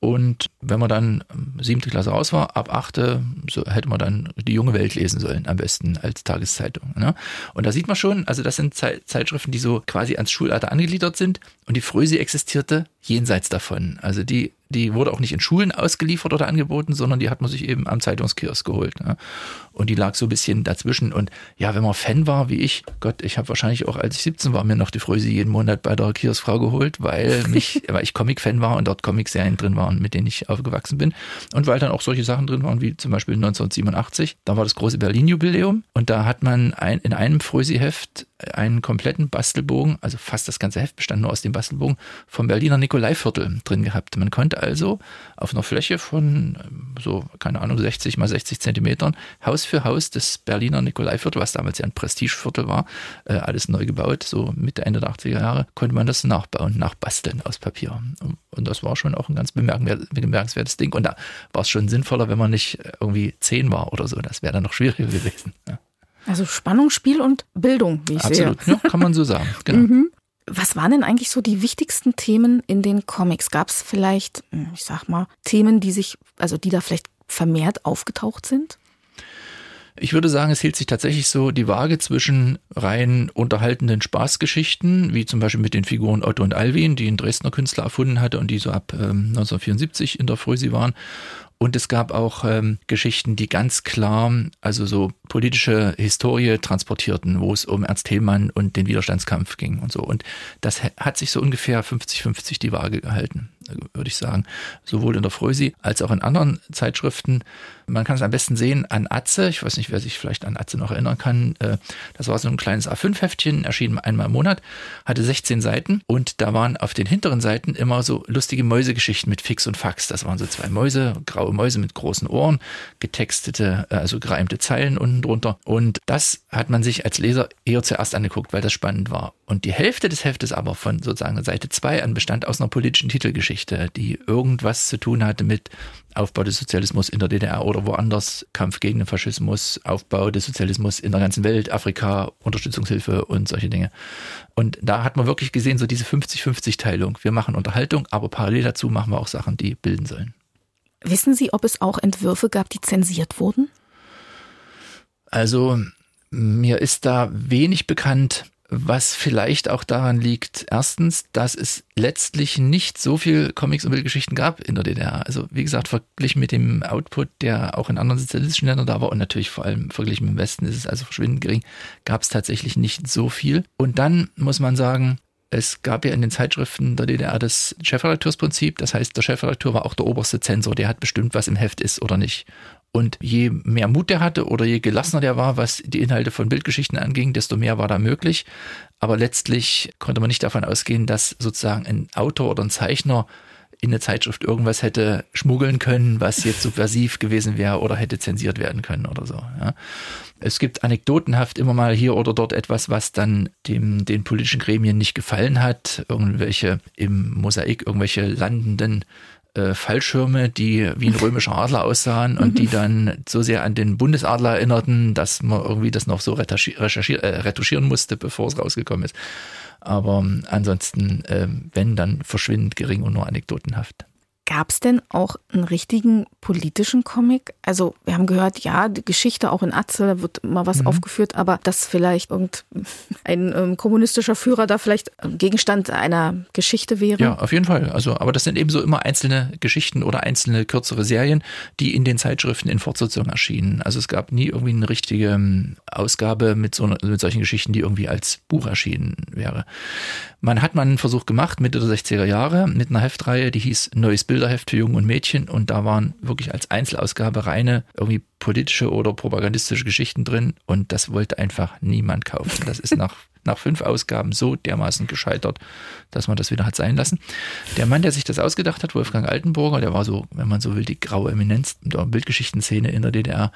Und wenn man dann siebte Klasse raus war, ab achte, so hätte man dann die junge Welt lesen sollen, am besten als Tageszeitung. Ne? Und da sieht man schon, also das sind Zeitschriften, die so quasi ans Schulalter angegliedert sind. Und die Frösi existierte jenseits davon. Also die die wurde auch nicht in Schulen ausgeliefert oder angeboten, sondern die hat man sich eben am Zeitungskiosk geholt. Ne? Und die lag so ein bisschen dazwischen. Und ja, wenn man Fan war, wie ich, Gott, ich habe wahrscheinlich auch, als ich 17 war, mir noch die Fröse jeden Monat bei der Kioskfrau geholt, weil mich, weil ich Comic-Fan war und dort Comic-Serien drin waren, mit denen ich aufgewachsen bin. Und weil dann auch solche Sachen drin waren, wie zum Beispiel 1987. Da war das große Berlin-Jubiläum und da hat man ein, in einem Frösi-Heft einen kompletten Bastelbogen, also fast das ganze Heft bestand nur aus dem Bastelbogen, vom Berliner Nikolaiviertel drin gehabt. Man konnte also auf einer Fläche von ähm, so, keine Ahnung, 60 mal 60 Zentimetern Haus für Haus des Berliner Nikolaiviertel, was damals ja ein Prestigeviertel war, äh, alles neu gebaut, so Mitte, Ende der 80er Jahre, konnte man das nachbauen, nachbasteln aus Papier. Und das war schon auch ein ganz bemerkenswertes Ding. Und da war es schon sinnvoller, wenn man nicht irgendwie zehn war oder so. Das wäre dann noch schwieriger gewesen. Ja. Also Spannungsspiel und Bildung, wie ich Absolut, sehe. ja, kann man so sagen. Genau. Mhm. Was waren denn eigentlich so die wichtigsten Themen in den Comics? Gab es vielleicht, hm, ich sag mal, Themen, die sich, also die da vielleicht vermehrt aufgetaucht sind? Ich würde sagen, es hielt sich tatsächlich so die Waage zwischen rein unterhaltenden Spaßgeschichten, wie zum Beispiel mit den Figuren Otto und Alwin, die ein Dresdner Künstler erfunden hatte und die so ab ähm, 1974 in der Frühsee waren, und es gab auch ähm, Geschichten, die ganz klar, also so politische Historie transportierten, wo es um Ernst Thälmann und den Widerstandskampf ging und so. Und das hat sich so ungefähr 50-50 die Waage gehalten würde ich sagen. Sowohl in der Frösi als auch in anderen Zeitschriften. Man kann es am besten sehen an Atze. Ich weiß nicht, wer sich vielleicht an Atze noch erinnern kann. Äh, das war so ein kleines A5-Heftchen, erschien einmal im Monat, hatte 16 Seiten und da waren auf den hinteren Seiten immer so lustige Mäusegeschichten mit Fix und Fax. Das waren so zwei Mäuse, graue Mäuse mit großen Ohren, getextete, äh, also gereimte Zeilen unten drunter. Und das hat man sich als Leser eher zuerst angeguckt, weil das spannend war. Und die Hälfte des Heftes aber von sozusagen Seite 2 an bestand aus einer politischen Titelgeschichte, die irgendwas zu tun hatte mit Aufbau des Sozialismus in der DDR oder woanders, Kampf gegen den Faschismus, Aufbau des Sozialismus in der ganzen Welt, Afrika, Unterstützungshilfe und solche Dinge. Und da hat man wirklich gesehen, so diese 50-50-Teilung. Wir machen Unterhaltung, aber parallel dazu machen wir auch Sachen, die bilden sollen. Wissen Sie, ob es auch Entwürfe gab, die zensiert wurden? Also mir ist da wenig bekannt was vielleicht auch daran liegt, erstens, dass es letztlich nicht so viel Comics und Bildgeschichten gab in der DDR. Also wie gesagt, verglichen mit dem Output, der auch in anderen sozialistischen Ländern da war und natürlich vor allem verglichen mit dem Westen ist es also verschwindend gering, gab es tatsächlich nicht so viel. Und dann muss man sagen, es gab ja in den Zeitschriften der DDR das Chefredakteursprinzip. Das heißt, der Chefredakteur war auch der oberste Zensor, der hat bestimmt, was im Heft ist oder nicht. Und je mehr Mut der hatte oder je gelassener der war, was die Inhalte von Bildgeschichten anging, desto mehr war da möglich. Aber letztlich konnte man nicht davon ausgehen, dass sozusagen ein Autor oder ein Zeichner in eine Zeitschrift irgendwas hätte schmuggeln können, was jetzt subversiv gewesen wäre oder hätte zensiert werden können oder so. Ja. Es gibt anekdotenhaft immer mal hier oder dort etwas, was dann dem, den politischen Gremien nicht gefallen hat. Irgendwelche im Mosaik, irgendwelche landenden äh, Fallschirme, die wie ein römischer Adler aussahen und die dann so sehr an den Bundesadler erinnerten, dass man irgendwie das noch so retuschieren, äh, retuschieren musste, bevor es rausgekommen ist. Aber ansonsten, äh, wenn, dann verschwindend gering und nur anekdotenhaft. Gab es denn auch einen richtigen politischen Comic? Also wir haben gehört, ja, die Geschichte auch in Atze, da wird immer was mhm. aufgeführt, aber dass vielleicht irgendein ähm, kommunistischer Führer da vielleicht Gegenstand einer Geschichte wäre? Ja, auf jeden Fall. Also, aber das sind eben so immer einzelne Geschichten oder einzelne kürzere Serien, die in den Zeitschriften in Fortsetzung erschienen. Also es gab nie irgendwie eine richtige ähm, Ausgabe mit, so, mit solchen Geschichten, die irgendwie als Buch erschienen wäre. Man hat mal einen Versuch gemacht, Mitte der 60er Jahre, mit einer Heftreihe, die hieß Neues Bild Bilderheft für Jungen und Mädchen. Und da waren wirklich als Einzelausgabe reine irgendwie politische oder propagandistische Geschichten drin und das wollte einfach niemand kaufen. Das ist nach, nach fünf Ausgaben so dermaßen gescheitert, dass man das wieder hat sein lassen. Der Mann, der sich das ausgedacht hat, Wolfgang Altenburger, der war so, wenn man so will, die graue Eminenz der Bildgeschichtenszene in der DDR,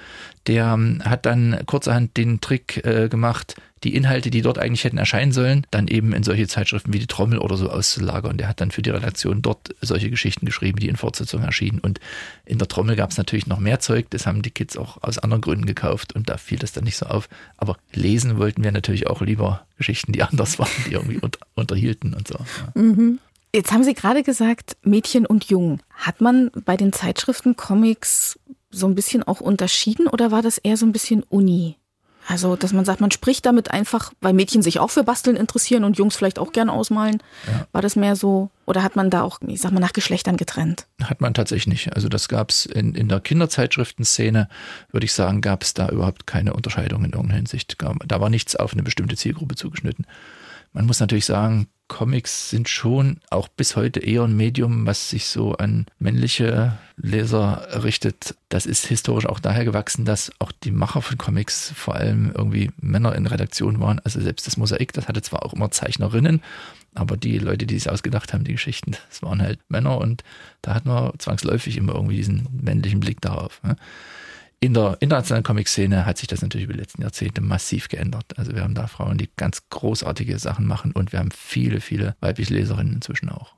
der ähm, hat dann kurzerhand den Trick äh, gemacht, die Inhalte, die dort eigentlich hätten erscheinen sollen, dann eben in solche Zeitschriften wie die Trommel oder so auszulagern. Der hat dann für die Redaktion dort solche Geschichten geschrieben, die in Fortsetzung erschienen. Und in der Trommel gab es natürlich noch mehr Zeug, das haben die Kids auch aus anderen Gründen gekauft und da fiel das dann nicht so auf. Aber lesen wollten wir natürlich auch lieber Geschichten, die anders waren, die irgendwie unter, unterhielten und so. Ja. Mhm. Jetzt haben Sie gerade gesagt, Mädchen und Jungen. Hat man bei den Zeitschriften Comics so ein bisschen auch unterschieden oder war das eher so ein bisschen Uni? Also, dass man sagt, man spricht damit einfach, weil Mädchen sich auch für Basteln interessieren und Jungs vielleicht auch gerne ausmalen. Ja. War das mehr so, oder hat man da auch, ich sag mal, nach Geschlechtern getrennt? Hat man tatsächlich nicht. Also das gab es in, in der Kinderzeitschriftenszene, würde ich sagen, gab es da überhaupt keine Unterscheidung in irgendeiner Hinsicht. Da war nichts auf eine bestimmte Zielgruppe zugeschnitten. Man muss natürlich sagen, Comics sind schon auch bis heute eher ein Medium, was sich so an männliche Leser richtet. Das ist historisch auch daher gewachsen, dass auch die Macher von Comics vor allem irgendwie Männer in Redaktion waren. Also selbst das Mosaik, das hatte zwar auch immer Zeichnerinnen, aber die Leute, die es ausgedacht haben, die Geschichten, das waren halt Männer und da hat man zwangsläufig immer irgendwie diesen männlichen Blick darauf. Ne? In der internationalen Comic-Szene hat sich das natürlich über die letzten Jahrzehnte massiv geändert. Also wir haben da Frauen, die ganz großartige Sachen machen und wir haben viele, viele weibliche Leserinnen inzwischen auch.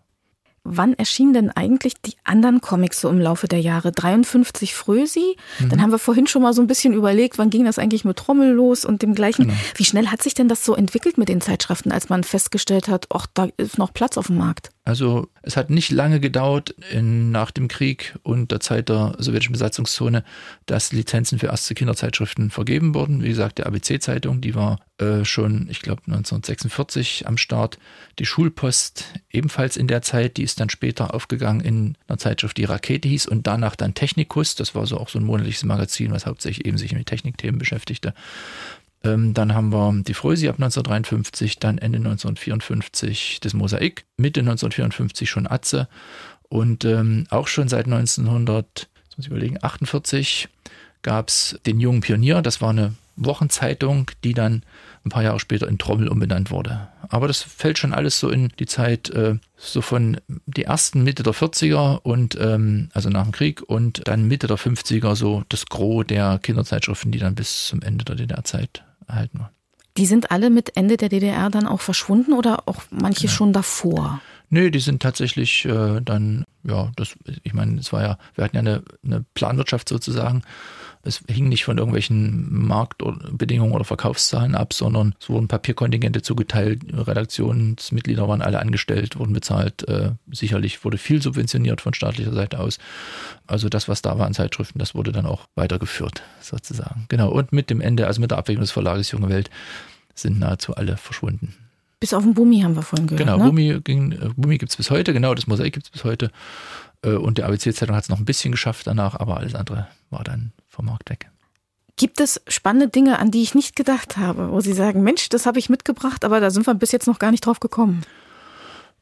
Wann erschienen denn eigentlich die anderen Comics so im Laufe der Jahre? 53 Frösi, mhm. dann haben wir vorhin schon mal so ein bisschen überlegt, wann ging das eigentlich mit Trommel los und dem gleichen. Genau. Wie schnell hat sich denn das so entwickelt mit den Zeitschriften, als man festgestellt hat, ach, da ist noch Platz auf dem Markt? Also es hat nicht lange gedauert in, nach dem Krieg und der Zeit der sowjetischen Besatzungszone, dass Lizenzen für erste Kinderzeitschriften vergeben wurden. Wie gesagt, die ABC-Zeitung, die war äh, schon, ich glaube, 1946 am Start. Die Schulpost ebenfalls in der Zeit, die ist dann später aufgegangen in einer Zeitschrift, die Rakete hieß und danach dann Technikus. Das war so auch so ein monatliches Magazin, was hauptsächlich eben sich mit Technikthemen beschäftigte. Ähm, dann haben wir die Frösi ab 1953, dann Ende 1954 das Mosaik, Mitte 1954 schon Atze und ähm, auch schon seit 1900, muss ich überlegen, 48 gab es den Jungen Pionier, das war eine Wochenzeitung, die dann ein paar Jahre später in Trommel umbenannt wurde. Aber das fällt schon alles so in die Zeit äh, so von die ersten Mitte der 40er und ähm, also nach dem Krieg und dann Mitte der 50er so das Gros der Kinderzeitschriften, die dann bis zum Ende der DDR-Zeit erhalten waren. Die sind alle mit Ende der DDR dann auch verschwunden oder auch manche ja. schon davor? Nö, die sind tatsächlich äh, dann, ja, das, ich meine, es war ja, wir hatten ja eine, eine Planwirtschaft sozusagen. Es hing nicht von irgendwelchen Marktbedingungen oder Verkaufszahlen ab, sondern es wurden Papierkontingente zugeteilt, Redaktionsmitglieder waren alle angestellt, wurden bezahlt. Äh, sicherlich wurde viel subventioniert von staatlicher Seite aus. Also das, was da war an Zeitschriften, das wurde dann auch weitergeführt, sozusagen. Genau, und mit dem Ende, also mit der Abwicklung des Verlages Junge Welt, sind nahezu alle verschwunden. Bis auf den Bumi haben wir vorhin gehört. Genau, ne? Bumi, ging, äh, Bumi gibt es bis heute, genau, das Mosaik gibt es bis heute. Äh, und die ABC-Zeitung hat es noch ein bisschen geschafft danach, aber alles andere war dann vom Markt weg. Gibt es spannende Dinge, an die ich nicht gedacht habe, wo Sie sagen, Mensch, das habe ich mitgebracht, aber da sind wir bis jetzt noch gar nicht drauf gekommen?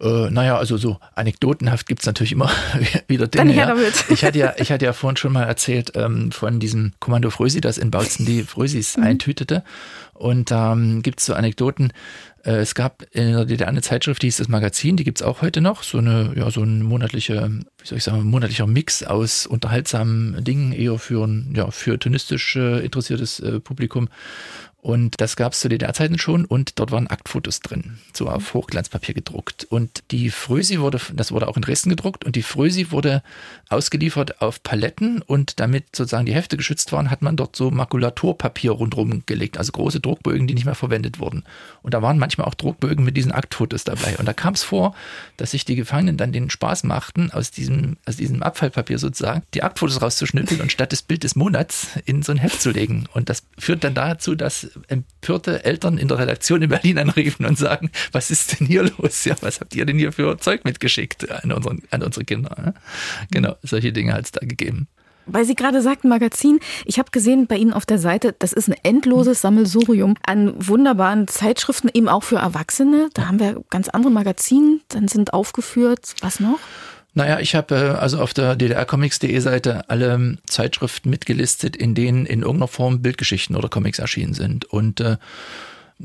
Äh, naja, also so anekdotenhaft gibt es natürlich immer wieder Dinge. Ja. Ich, hatte ja, ich hatte ja vorhin schon mal erzählt ähm, von diesem Kommando Frösi, das in Bautzen die Frösis mhm. eintütete. Und da ähm, gibt es so Anekdoten, äh, es gab in der DDR eine Zeitschrift, die hieß das Magazin, die gibt es auch heute noch. So eine, ja, so ein monatlicher, wie soll ich sagen, monatlicher Mix aus unterhaltsamen Dingen, eher für ein, ja, für tonistisch äh, interessiertes äh, Publikum. Und das gab es zu DDR-Zeiten schon und dort waren Aktfotos drin, so auf Hochglanzpapier gedruckt. Und die Frösi wurde, das wurde auch in Dresden gedruckt und die Frösi wurde ausgeliefert auf Paletten und damit sozusagen die Hefte geschützt waren, hat man dort so Makulaturpapier rundherum gelegt, also große Druckbögen, die nicht mehr verwendet wurden. Und da waren manchmal auch Druckbögen mit diesen Aktfotos dabei. Und da kam es vor, dass sich die Gefangenen dann den Spaß machten, aus diesem, aus diesem Abfallpapier sozusagen, die Aktfotos rauszuschnippeln und statt das Bild des Monats in so ein Heft zu legen. Und das führt dann dazu, dass empörte Eltern in der Redaktion in Berlin anriefen und sagen, was ist denn hier los? Ja, was habt ihr denn hier für Zeug mitgeschickt an, unseren, an unsere Kinder? Genau, solche Dinge hat es da gegeben. Weil Sie gerade sagten Magazin, ich habe gesehen bei Ihnen auf der Seite, das ist ein endloses Sammelsurium an wunderbaren Zeitschriften, eben auch für Erwachsene. Da haben wir ganz andere Magazine, dann sind aufgeführt, was noch? Naja, ich habe äh, also auf der ddrcomics.de Seite alle Zeitschriften mitgelistet, in denen in irgendeiner Form Bildgeschichten oder Comics erschienen sind. Und äh,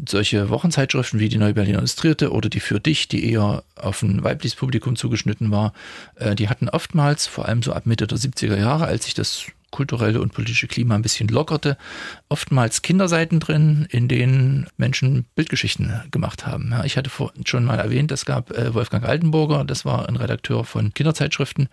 solche Wochenzeitschriften wie die Neue Berliner Illustrierte oder die Für dich, die eher auf ein weibliches Publikum zugeschnitten war, äh, die hatten oftmals, vor allem so ab Mitte der 70er Jahre, als sich das kulturelle und politische Klima ein bisschen lockerte, oftmals Kinderseiten drin, in denen Menschen Bildgeschichten gemacht haben. Ja, ich hatte schon mal erwähnt, es gab äh, Wolfgang Altenburger, das war ein Redakteur von Kinderzeitschriften.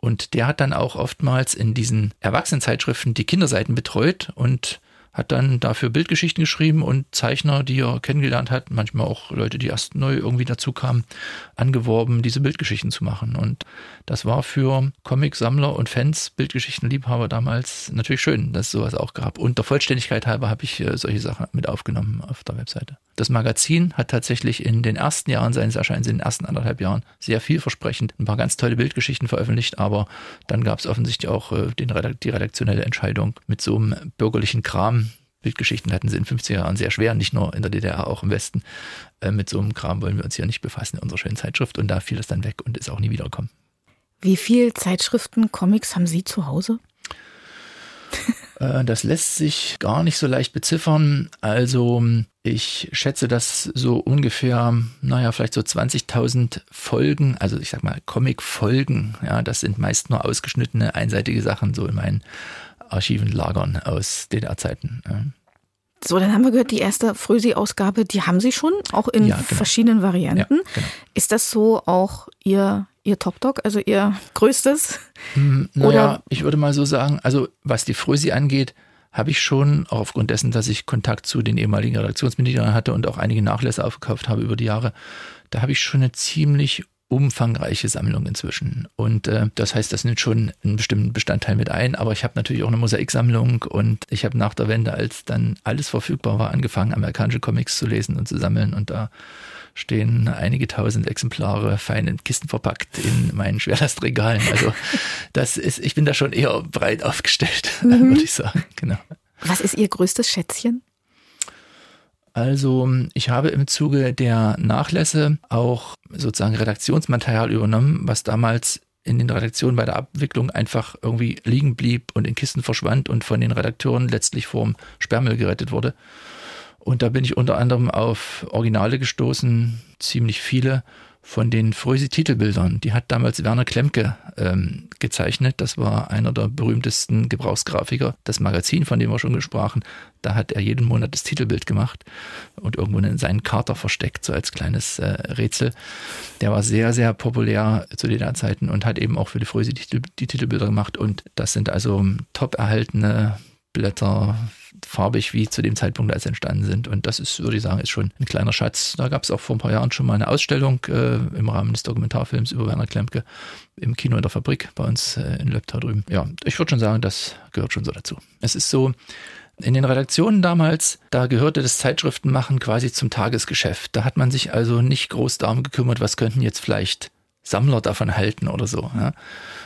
Und der hat dann auch oftmals in diesen Erwachsenenzeitschriften die Kinderseiten betreut und hat dann dafür Bildgeschichten geschrieben und Zeichner, die er kennengelernt hat, manchmal auch Leute, die erst neu irgendwie dazu kamen, angeworben, diese Bildgeschichten zu machen. Und das war für Comicsammler und Fans, Bildgeschichtenliebhaber damals natürlich schön, dass es sowas auch gab. Und der Vollständigkeit halber habe ich äh, solche Sachen mit aufgenommen auf der Webseite. Das Magazin hat tatsächlich in den ersten Jahren seines Erscheinens, in den ersten anderthalb Jahren, sehr vielversprechend ein paar ganz tolle Bildgeschichten veröffentlicht, aber dann gab es offensichtlich auch äh, den, die redaktionelle Entscheidung mit so einem bürgerlichen Kram, Bildgeschichten hatten sie in 50er Jahren sehr schwer, nicht nur in der DDR, auch im Westen. Äh, mit so einem Kram wollen wir uns hier nicht befassen in unserer schönen Zeitschrift und da fiel es dann weg und ist auch nie wiedergekommen. Wie viele Zeitschriften, Comics haben Sie zu Hause? Äh, das lässt sich gar nicht so leicht beziffern. Also ich schätze, dass so ungefähr, naja, vielleicht so 20.000 Folgen, also ich sag mal Comic-Folgen, ja, das sind meist nur ausgeschnittene, einseitige Sachen so in meinen Archiven lagern aus DDR-Zeiten. So, dann haben wir gehört, die erste Frösi-Ausgabe, die haben Sie schon, auch in ja, genau. verschiedenen Varianten. Ja, genau. Ist das so auch Ihr, Ihr Top-Dog, also Ihr größtes? Hm, naja, ich würde mal so sagen, also was die Frösi angeht, habe ich schon, auch aufgrund dessen, dass ich Kontakt zu den ehemaligen Redaktionsmitgliedern hatte und auch einige Nachlässe aufgekauft habe über die Jahre, da habe ich schon eine ziemlich umfangreiche Sammlung inzwischen. Und äh, das heißt, das nimmt schon einen bestimmten Bestandteil mit ein. Aber ich habe natürlich auch eine Mosaiksammlung und ich habe nach der Wende, als dann alles verfügbar war, angefangen, amerikanische Comics zu lesen und zu sammeln. Und da stehen einige tausend Exemplare fein in Kisten verpackt in meinen Schwerlastregalen. Also das ist, ich bin da schon eher breit aufgestellt, mhm. würde ich sagen. Genau. Was ist Ihr größtes Schätzchen? Also ich habe im Zuge der Nachlässe auch sozusagen Redaktionsmaterial übernommen, was damals in den Redaktionen bei der Abwicklung einfach irgendwie liegen blieb und in Kisten verschwand und von den Redakteuren letztlich vorm Sperrmüll gerettet wurde. Und da bin ich unter anderem auf Originale gestoßen, ziemlich viele von den Frösi-Titelbildern. Die hat damals Werner Klemke ähm, gezeichnet. Das war einer der berühmtesten Gebrauchsgrafiker. Das Magazin, von dem wir schon gesprochen, da hat er jeden Monat das Titelbild gemacht und irgendwo in seinen Kater versteckt, so als kleines äh, Rätsel. Der war sehr, sehr populär zu den Zeiten und hat eben auch für die Frösi die, die Titelbilder gemacht. Und das sind also top erhaltene Blätter, farbig wie zu dem Zeitpunkt, als entstanden sind. Und das ist, würde ich sagen, ist schon ein kleiner Schatz. Da gab es auch vor ein paar Jahren schon mal eine Ausstellung äh, im Rahmen des Dokumentarfilms über Werner Klemke im Kino in der Fabrik bei uns äh, in Löbtau drüben. Ja, ich würde schon sagen, das gehört schon so dazu. Es ist so, in den Redaktionen damals, da gehörte das Zeitschriftenmachen quasi zum Tagesgeschäft. Da hat man sich also nicht groß darum gekümmert, was könnten jetzt vielleicht Sammler davon halten oder so. Ja.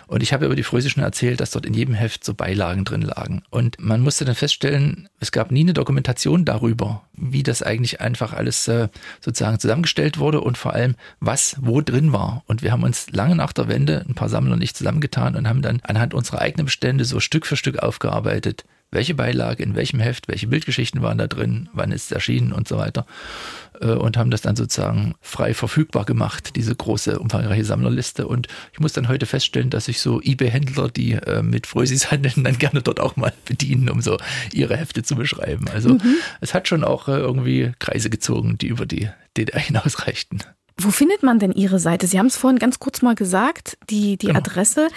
Und ich habe über die Fröse schon erzählt, dass dort in jedem Heft so Beilagen drin lagen. Und man musste dann feststellen, es gab nie eine Dokumentation darüber, wie das eigentlich einfach alles äh, sozusagen zusammengestellt wurde und vor allem, was wo drin war. Und wir haben uns lange nach der Wende ein paar Sammler nicht zusammengetan und haben dann anhand unserer eigenen Bestände so Stück für Stück aufgearbeitet, welche Beilage, in welchem Heft, welche Bildgeschichten waren da drin, wann ist es erschienen und so weiter. Äh, und haben das dann sozusagen frei verfügbar gemacht, diese große, umfangreiche Sammlerliste. Und ich muss dann heute feststellen, dass sich so eBay-Händler, die äh, mit Frösis handeln, dann gerne dort auch mal bedienen, um so ihre Hefte zu beschreiben. Also mhm. es hat schon auch äh, irgendwie Kreise gezogen, die über die DDR hinausreichten. Wo findet man denn Ihre Seite? Sie haben es vorhin ganz kurz mal gesagt, die, die genau. Adresse.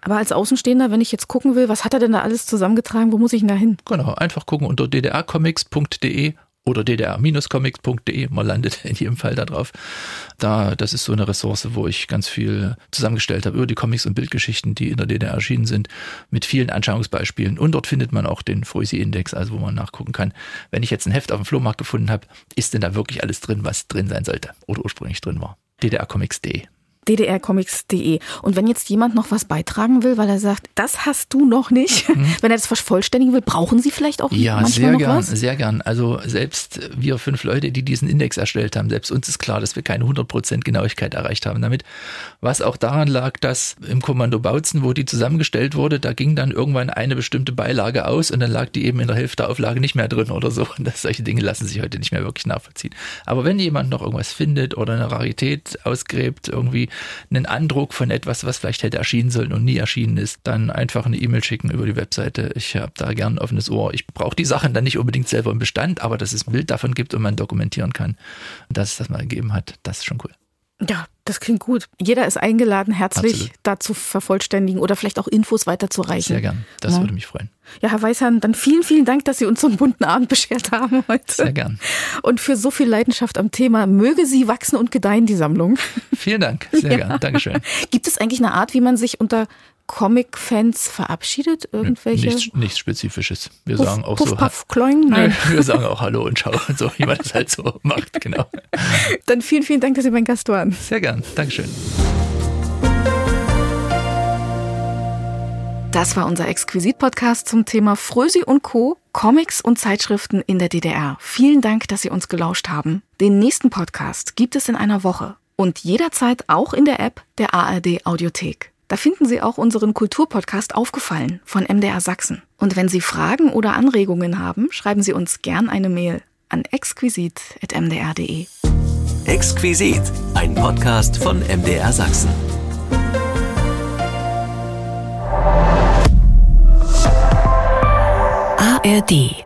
Aber als Außenstehender, wenn ich jetzt gucken will, was hat er denn da alles zusammengetragen? Wo muss ich denn da hin? Genau, einfach gucken unter ddrcomics.de oder ddr-comics.de, man landet in jedem Fall da drauf. Da, das ist so eine Ressource, wo ich ganz viel zusammengestellt habe über die Comics und Bildgeschichten, die in der DDR erschienen sind, mit vielen Anschauungsbeispielen. Und dort findet man auch den Foisi-Index, also wo man nachgucken kann. Wenn ich jetzt ein Heft auf dem Flohmarkt gefunden habe, ist denn da wirklich alles drin, was drin sein sollte oder ursprünglich drin war? ddrcomics.de ddrcomics.de. Und wenn jetzt jemand noch was beitragen will, weil er sagt, das hast du noch nicht, mhm. wenn er das vervollständigen will, brauchen Sie vielleicht auch ja, manchmal sehr noch gern, was? sehr gern. Also selbst wir fünf Leute, die diesen Index erstellt haben, selbst uns ist klar, dass wir keine 100% Genauigkeit erreicht haben damit. Was auch daran lag, dass im Kommando Bautzen, wo die zusammengestellt wurde, da ging dann irgendwann eine bestimmte Beilage aus und dann lag die eben in der Hälfte der Auflage nicht mehr drin oder so. Und das, solche Dinge lassen sich heute nicht mehr wirklich nachvollziehen. Aber wenn jemand noch irgendwas findet oder eine Rarität ausgräbt, irgendwie einen Andruck Eindruck von etwas, was vielleicht hätte erschienen sollen und nie erschienen ist, dann einfach eine E-Mail schicken über die Webseite. Ich habe da gern ein offenes Ohr. Ich brauche die Sachen dann nicht unbedingt selber im Bestand, aber dass es ein Bild davon gibt und man dokumentieren kann, dass es das mal gegeben hat, das ist schon cool. Ja, das klingt gut. Jeder ist eingeladen, herzlich Absolut. dazu vervollständigen oder vielleicht auch Infos weiterzureichen. Sehr gern. Das Ja. würde mich freuen. Ja, Herr Weißhahn, dann vielen, vielen Dank, dass Sie uns so einen bunten Abend beschert haben heute. Sehr gern. Und für so viel Leidenschaft am Thema. Möge sie wachsen und gedeihen, die Sammlung. Vielen Dank. Sehr Ja. gern. Dankeschön. Gibt es eigentlich eine Art, wie man sich unter Comic-Fans verabschiedet? Irgendwelche? Nichts, nichts Spezifisches. Wir Puff, sagen auch Puff, so. Puff, Kloing? Nein. wir sagen auch Hallo und Ciao und so, wie man das halt so macht, genau. Dann vielen, vielen Dank, dass Sie mein Gast waren. Sehr gern. Dankeschön. Das war unser Exquisit-Podcast zum Thema Frösi und Co. Comics und Zeitschriften in der DDR. Vielen Dank, dass Sie uns gelauscht haben. Den nächsten Podcast gibt es in einer Woche und jederzeit auch in der App der ARD Audiothek. Da finden Sie auch unseren Kulturpodcast Aufgefallen von MDR Sachsen. Und wenn Sie Fragen oder Anregungen haben, schreiben Sie uns gern eine Mail an exquisit.mdr.de. Exquisit, ein Podcast von MDR Sachsen. ARD